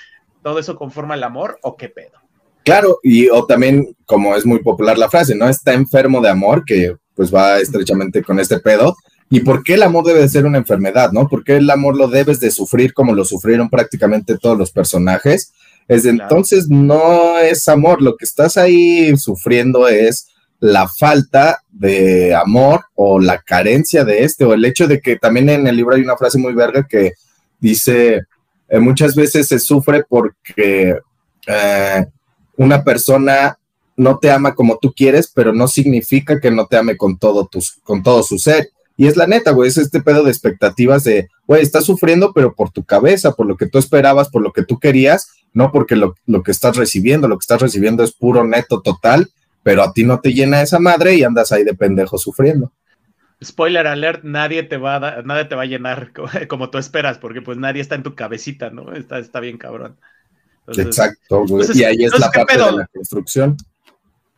B: todo eso conforma el amor o qué pedo.
A: Claro, y o también, como es muy popular la frase, ¿no? Está enfermo de amor, que pues va estrechamente con este pedo. ¿Y por qué el amor debe de ser una enfermedad, no? ¿Por qué el amor lo debes de sufrir como lo sufrieron prácticamente todos los personajes? Es entonces no es amor, lo que estás ahí sufriendo es la falta de amor o la carencia de este, o el hecho de que también en el libro hay una frase muy verga que dice, eh, muchas veces se sufre porque eh, una persona no te ama como tú quieres, pero no significa que no te ame con todo, tus, con todo su ser. Y es la neta, güey, es este pedo de expectativas de, güey, estás sufriendo, pero por tu cabeza, por lo que tú esperabas, por lo que tú querías, no porque lo, que estás recibiendo, lo que estás recibiendo es puro neto total, pero a ti no te llena esa madre y andas ahí de pendejo sufriendo.
B: Spoiler alert, nadie te va a, nadie te va a llenar como, tú esperas, porque pues nadie está en tu cabecita, ¿no? Está, está bien cabrón.
A: Exacto, güey. y ahí es la parte de la construcción.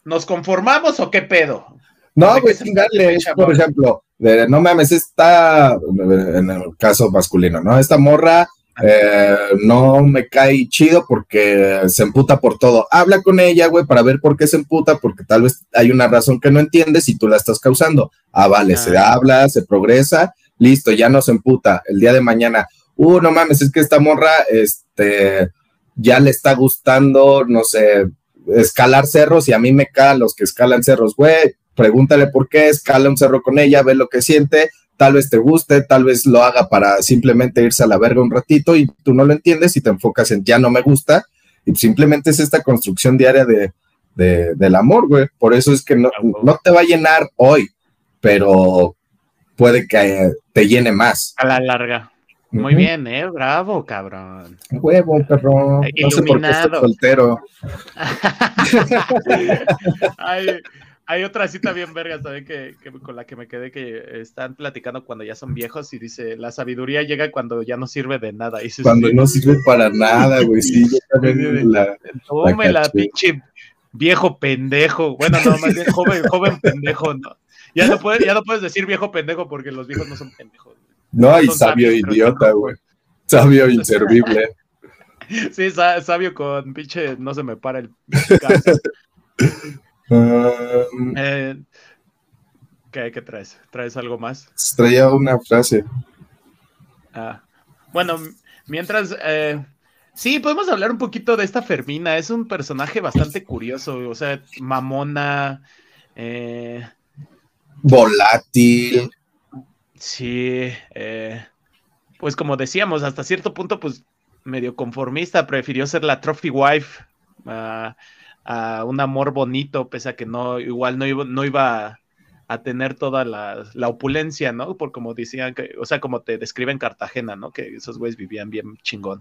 B: ¿Nos conformamos o qué pedo?
A: No, güey, chingarle, por ejemplo, no mames, está, en el caso masculino, ¿no? Esta morra eh, no me cae chido porque se emputa por todo. Habla con ella, güey, para ver por qué se emputa, porque tal vez hay una razón que no entiendes y tú la estás causando. Ah, vale, se habla, se progresa, listo, ya no se emputa. El día de mañana, uh, no mames, es que esta morra, este, ya le está gustando, no sé, escalar cerros y a mí me caen los que escalan cerros, güey, pregúntale por qué, escala un cerro con ella, ve lo que siente, tal vez te guste, tal vez lo haga para simplemente irse a la verga un ratito y tú no lo entiendes y te enfocas en ya no me gusta y simplemente es esta construcción diaria de, del amor, güey. Por eso es que no, no te va a llenar hoy, pero puede que te llene más.
B: A la larga. Muy bien, eh, bravo, cabrón.
A: Huevo, perro. No sé por qué estoy soltero.
B: hay, hay, otra cita bien verga también que, con la que me quedé que están platicando cuando ya son viejos y dice, la sabiduría llega cuando ya no sirve de nada. Y
A: cuando no sirve para nada, güey, sí, yo también
B: la, Tome la, pinche viejo pendejo. Bueno, no, más bien joven, joven pendejo, ¿no? Ya no, puedes, ya no puedes decir viejo pendejo porque los viejos no son pendejos.
A: No, hay sabio idiota, güey. Sabio inservible.
B: Sí, sabio con pinche, no se me para el. Um, eh, ¿qué, traes? ¿Traes algo más?
A: Traía una frase.
B: Ah, bueno, mientras. Eh, sí, podemos hablar un poquito de esta Fermina. Es un personaje bastante curioso. O sea, mamona. Eh,
A: volátil.
B: Sí, pues como decíamos, hasta cierto punto, pues medio conformista, prefirió ser la trophy wife a, un amor bonito, pese a que no, igual no iba, no iba a tener toda la, opulencia, ¿no? Por como decían, que, o sea, como te describen Cartagena, ¿no? Que esos güeyes vivían bien chingón.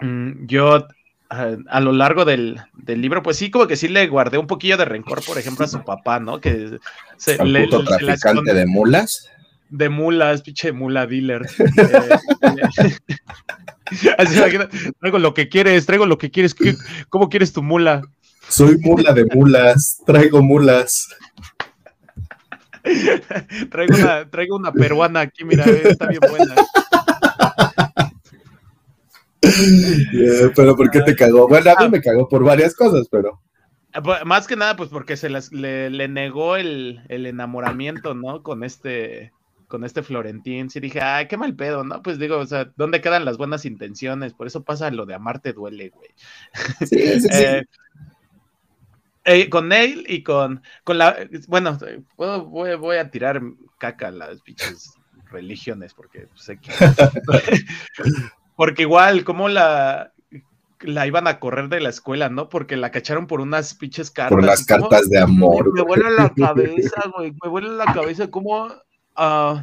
B: Mm, yo a, lo largo del, libro, pues sí, como que sí le guardé un poquillo de rencor, por ejemplo, a su papá, ¿no? Que
A: se, le, traficante de mulas?
B: De mulas, pinche mula dealer. traigo lo que quieres, traigo lo que quieres. ¿Cómo quieres tu mula?
A: Soy mula de mulas, traigo mulas.
B: traigo, una, traigo una peruana aquí, mira, está bien buena.
A: pero ¿por qué te cagó? Bueno, a mí ah. me cagó por varias cosas, pero.
B: Pues, más que nada, pues porque se le, negó el, enamoramiento, ¿no? Con este, con este Florentín. Sí dije, ay, qué mal pedo, ¿no? Pues digo, o sea, ¿dónde quedan las buenas intenciones? Por eso pasa lo de amarte duele, güey. Sí, sí, sí. Eh, eh, con él y con, con la, bueno, voy, voy, a tirar caca a las pinches religiones porque sé que Porque igual, como la, la iban a correr de la escuela, ¿no? Porque la cacharon por unas pinches cartas.
A: Por las cartas de amor.
B: Me vuela la cabeza, güey. Me vuela la cabeza cómo. Uh,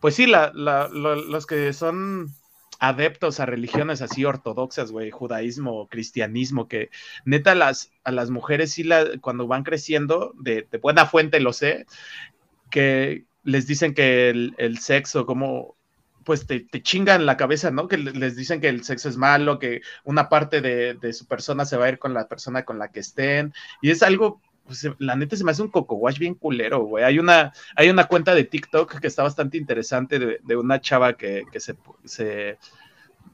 B: pues sí, la, los que son adeptos a religiones así ortodoxas, güey, judaísmo, cristianismo, que neta las, a las mujeres sí la, cuando van creciendo, de, buena fuente lo sé, que les dicen que el, el sexo, como pues te, chingan la cabeza, ¿no? Que les dicen que el sexo es malo, que una parte de, su persona se va a ir con la persona con la que estén, y es algo, pues la neta se me hace un coco wash bien culero, güey. Hay una, hay una cuenta de TikTok que está bastante interesante de, una chava que, se,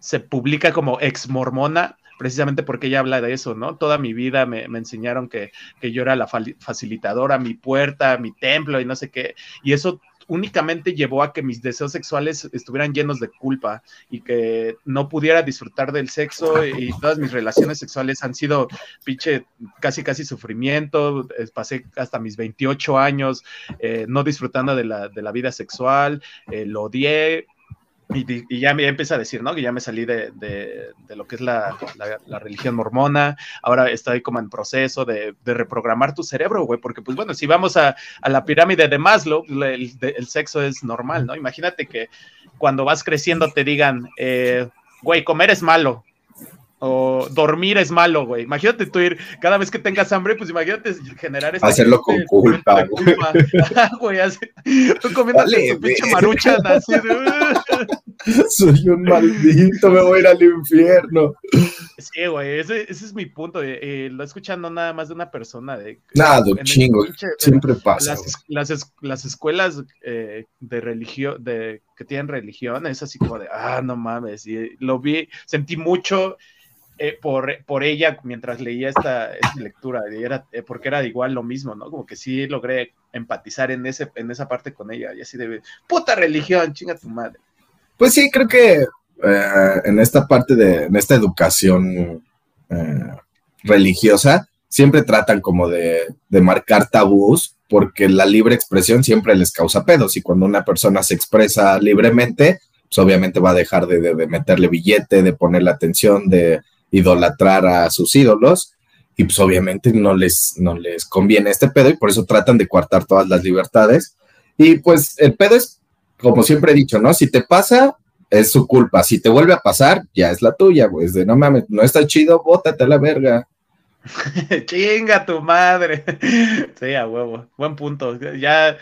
B: se, publica como ex mormona, precisamente porque ella habla de eso, ¿no? Toda mi vida me, enseñaron que, que, yo era la facilitadora, mi puerta, mi templo y no sé qué, y eso únicamente llevó a que mis deseos sexuales estuvieran llenos de culpa y que no pudiera disfrutar del sexo y todas mis relaciones sexuales han sido pinche casi casi sufrimiento, pasé hasta mis 28 años eh, no disfrutando de la, de la vida sexual, eh, lo odié, y, ya me empieza a decir, ¿no? Que ya me salí de, lo que es la, religión mormona, ahora estoy como en proceso de, reprogramar tu cerebro, güey, porque pues bueno, si vamos a, la pirámide de Maslow, el, el, sexo es normal, ¿no? Imagínate que cuando vas creciendo te digan, eh, güey, comer es malo, o dormir es malo, güey. Imagínate tú ir, cada vez que tengas hambre, pues imagínate generar
A: esta Hacerlo con culpa,
B: güey. tú comiendo tu pinche maruchan así de...
A: Soy un maldito, me voy a ir al infierno.
B: Sí, güey, ese, ese, es mi punto. Eh, eh, lo escuchando nada más de una persona. De,
A: nada, chingo, siempre pasa.
B: Las, las, las escuelas eh, de religión, de que tienen religión, es así como de, ah, no mames. Y lo vi, sentí mucho eh, por, por ella mientras leía esta, lectura, era, eh, porque era igual lo mismo, ¿no? Como que sí logré empatizar en, ese, en esa parte con ella, y así de, puta religión, chinga tu madre.
A: Pues sí, creo que eh, en esta parte de, en esta educación religiosa, siempre tratan como de, de marcar tabús, porque la libre expresión siempre les causa pedos, y cuando una persona se expresa libremente, pues obviamente va a dejar de, de, de, meterle billete, de ponerle atención, de, idolatrar a sus ídolos y pues obviamente no les, no les conviene este pedo y por eso tratan de coartar todas las libertades. Y pues el pedo es, como siempre he dicho, ¿no? Si te pasa, es su culpa. Si te vuelve a pasar, ya es la tuya, güey. de no mames, no está chido, bótate a la verga.
B: Chinga tu madre. sí, a huevo. Buen punto. Ya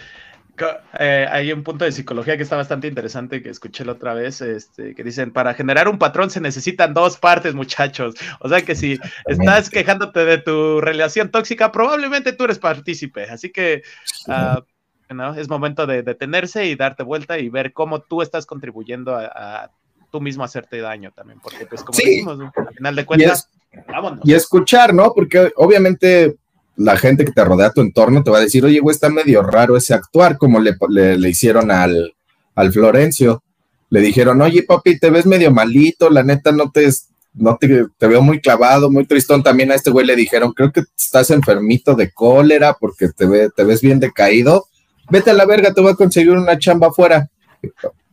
B: eh, hay un punto de psicología que está bastante interesante que escuché la otra vez, este, que dicen, para generar un patrón se necesitan dos partes, muchachos. O sea que si estás quejándote de tu relación tóxica, probablemente tú eres partícipe. Así que ah, es momento de detenerse y darte vuelta y ver cómo tú estás contribuyendo a, tú mismo hacerte daño también. Porque pues como decimos, al final de cuentas,
A: vámonos. Y escuchar, ¿no? Porque obviamente la gente que te rodea tu entorno te va a decir, oye, güey, está medio raro ese actuar, como le, le, hicieron al, al, Florencio. Le dijeron, oye, papi, te ves medio malito, la neta no te, no te, te, veo muy clavado, muy tristón. También a este güey le dijeron, creo que estás enfermito de cólera porque te, ve, te ves bien decaído. Vete a la verga, te voy a conseguir una chamba afuera.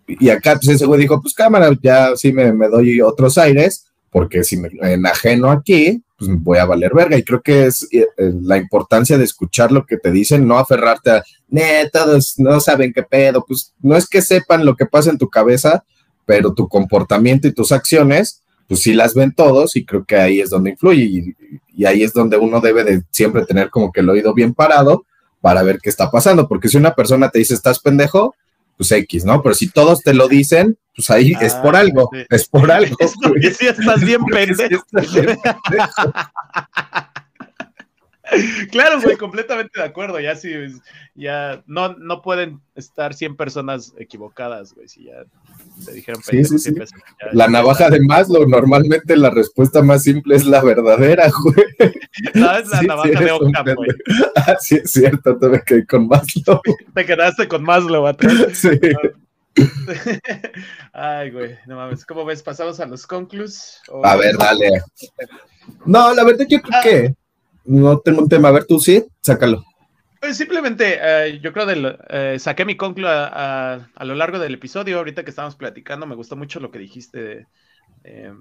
A: Y acá, pues ese güey dijo, pues cámara, ya sí me, me doy otros aires, porque si me enajeno aquí, pues voy a valer verga. Y creo que es eh, eh, la importancia de escuchar lo que te dicen, no aferrarte a, todos no saben qué pedo. Pues no es que sepan lo que pasa en tu cabeza, pero tu comportamiento y tus acciones, pues sí las ven todos y creo que ahí es donde influye. Y, y ahí es donde uno debe de siempre tener como que el oído bien parado para ver qué está pasando. Porque si una persona te dice, estás pendejo, pues X, ¿no? Pero si todos te lo dicen, pues ahí es por ah, algo, es por algo. Es
B: porque sí estás bien pendejo. claro, güey, completamente de acuerdo. Ya sí, ya no, no pueden estar 100 personas equivocadas, güey. Si ya te dijeron
A: sí, sí, sí. La navaja de Maslow, normalmente la respuesta más simple es la verdadera, güey.
B: No, es la navaja de Ockham, güey.
A: Ah, sí, es cierto, te me quedé con Maslow.
B: Te quedaste con Maslow atrás. Sí. Ay, güey, no mames. ¿Cómo ves? ¿Pasamos a los conclus?
A: A ver, dale. No, la verdad yo creo ah. que no tengo un tema. A ver, tú sí, sácalo.
B: Pues simplemente, eh, yo creo que eh, saqué mi conclu a, lo largo del episodio. Ahorita que estábamos platicando, me gustó mucho lo que dijiste. Eh,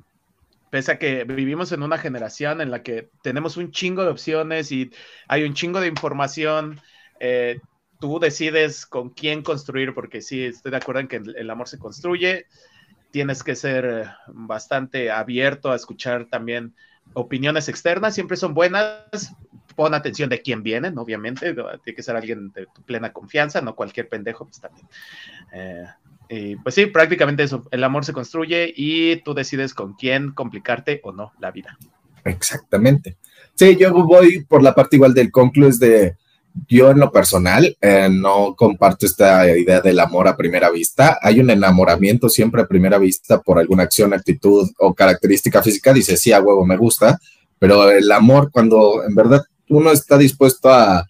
B: pese a que vivimos en una generación en la que tenemos un chingo de opciones y hay un chingo de información, tú decides con quién construir, porque sí, estoy de acuerdo en que el amor se construye. Tienes que ser bastante abierto a escuchar también opiniones externas siempre son buenas. Pon atención de quién vienen, obviamente. Tiene que ser alguien de tu plena confianza, no cualquier pendejo, pues también. Eh, y pues sí, prácticamente eso. El amor se construye y tú decides con quién complicarte o no la vida.
A: Exactamente. Sí, yo voy por la parte igual del conclues de yo en lo personal eh, no comparto esta idea del amor a primera vista. Hay un enamoramiento siempre a primera vista por alguna acción, actitud o característica física. Dice, sí, a huevo, me gusta. Pero el amor, cuando en verdad uno está dispuesto a,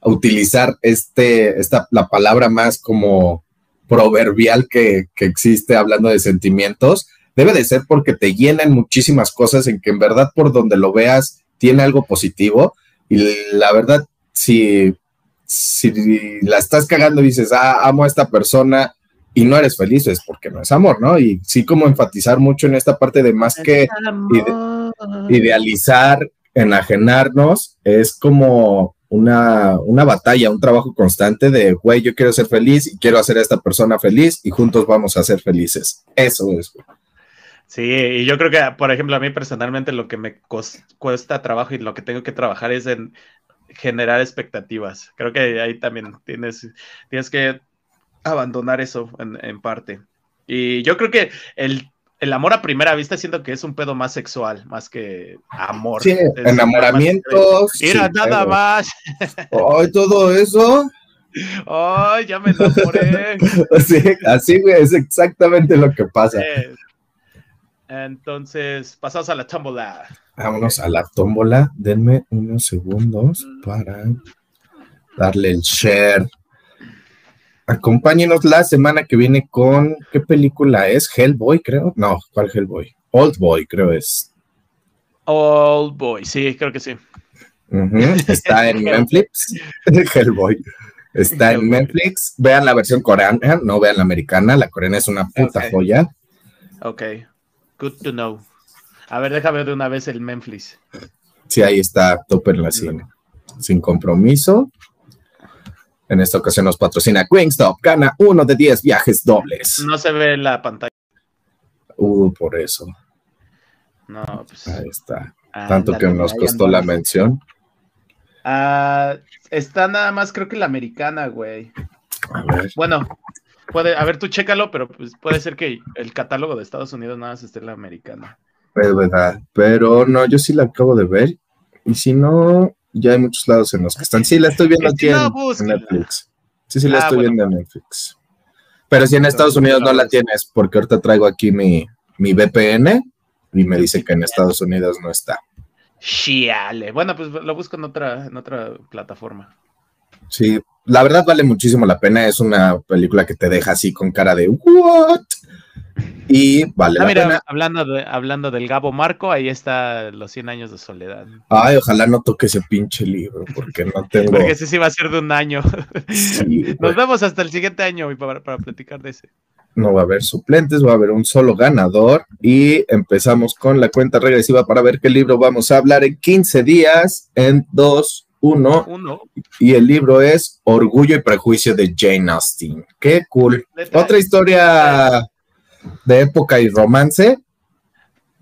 A: utilizar este, esta, la palabra más como proverbial que, que existe hablando de sentimientos, debe de ser porque te llenan muchísimas cosas en que en verdad por donde lo veas tiene algo positivo. Y la verdad, si, si la estás cagando y dices, ah, amo a esta persona y no eres feliz, es porque no es amor, ¿no? Y sí como enfatizar mucho en esta parte de más que idealizar, enajenarnos, es como una, una batalla, un trabajo constante de, güey, yo quiero ser feliz y quiero hacer a esta persona feliz y juntos vamos a ser felices. Eso es.
B: Sí, y yo creo que, por ejemplo, a mí personalmente lo que me cuesta trabajo y lo que tengo que trabajar es en generar expectativas. Creo que ahí también tienes, tienes que abandonar eso en, parte. Y yo creo que el, amor a primera vista siento que es un pedo más sexual, más que amor.
A: Sí, enamoramientos.
B: Mira, nada más.
A: Ay, todo eso.
B: Ay, ya me enamoré.
A: sí, así, es exactamente lo que pasa.
B: Entonces, pasamos a la tómbola.
A: Vámonos a la tómbola. Denme unos segundos para darle el share. Acompáñenos la semana que viene con. ¿Qué película es? Hellboy, creo. No, ¿cuál Hellboy? Old Boy, creo es.
B: Old Boy, sí, creo que sí.
A: Está en Netflix. Hellboy. Está en Netflix. Vean la versión coreana, no vean la americana. La coreana es una puta joya.
B: Ok. Good to know. A ver, déjame de una vez el Memphis.
A: Sí, ahí está Topper la cine. Sin compromiso. En esta ocasión nos patrocina Wingstop. Gana uno de diez viajes dobles.
B: No se ve la pantalla.
A: Uh, por eso.
B: No, pues.
A: Ahí está. Tanto que nos costó la mención.
B: Ah, está nada más, creo que la americana, güey. A ver. Bueno, puede, a ver, tú chécalo, pero pues puede ser que el catálogo de Estados Unidos nada más esté en la americana.
A: Es verdad, pero no, yo sí la acabo de ver. Y si no, ya hay muchos lados en los que están. Sí, la estoy viendo aquí en, Netflix. Sí, sí, la ah, estoy viendo en Netflix. Pero si en Estados Unidos no la tienes, porque ahorita traigo aquí mi, mi VPN y me dice que en Estados Unidos no está.
B: Chiale. Bueno, pues lo busco en otra, en otra plataforma.
A: Sí, la verdad vale muchísimo la pena. Es una película que te deja así con cara de ¿what? Y vale ah, la pena.
B: Hablando, de, hablando del Gabo Marco, ahí está Los 100 años de soledad.
A: Ay, ojalá no toque ese pinche libro, porque no tengo.
B: porque ese sí va a ser de un año. Nos vemos hasta el siguiente año para, para platicar de ese
A: no va a haber suplentes, va a haber un solo ganador y empezamos con la cuenta regresiva para ver qué libro vamos a hablar en 15 días, en 2, 1. Y el libro es Orgullo y Prejuicio de Jane Austen. Qué cool. Otra historia de época y romance.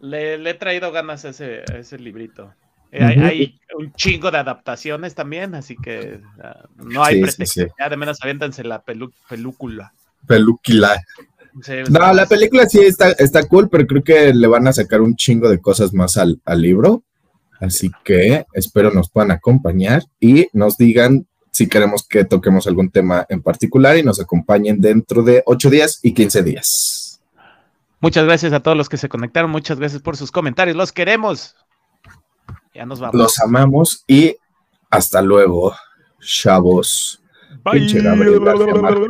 B: Le, he traído ganas a ese, ese librito. Eh, hay, un chingo de adaptaciones también, así que ah, no hay pretexto. Ya de menos aviéntanse la película
A: película. no, la película sí está, está cool, pero creo que le van a sacar un chingo de cosas más al, libro. Así que espero nos puedan acompañar y nos digan si queremos que toquemos algún tema en particular y nos acompañen dentro de 8 días y 15 días.
B: Muchas gracias a todos los que se conectaron, muchas gracias por sus comentarios, los queremos. Ya nos vamos.
A: Los amamos y hasta luego, chavos. Bye.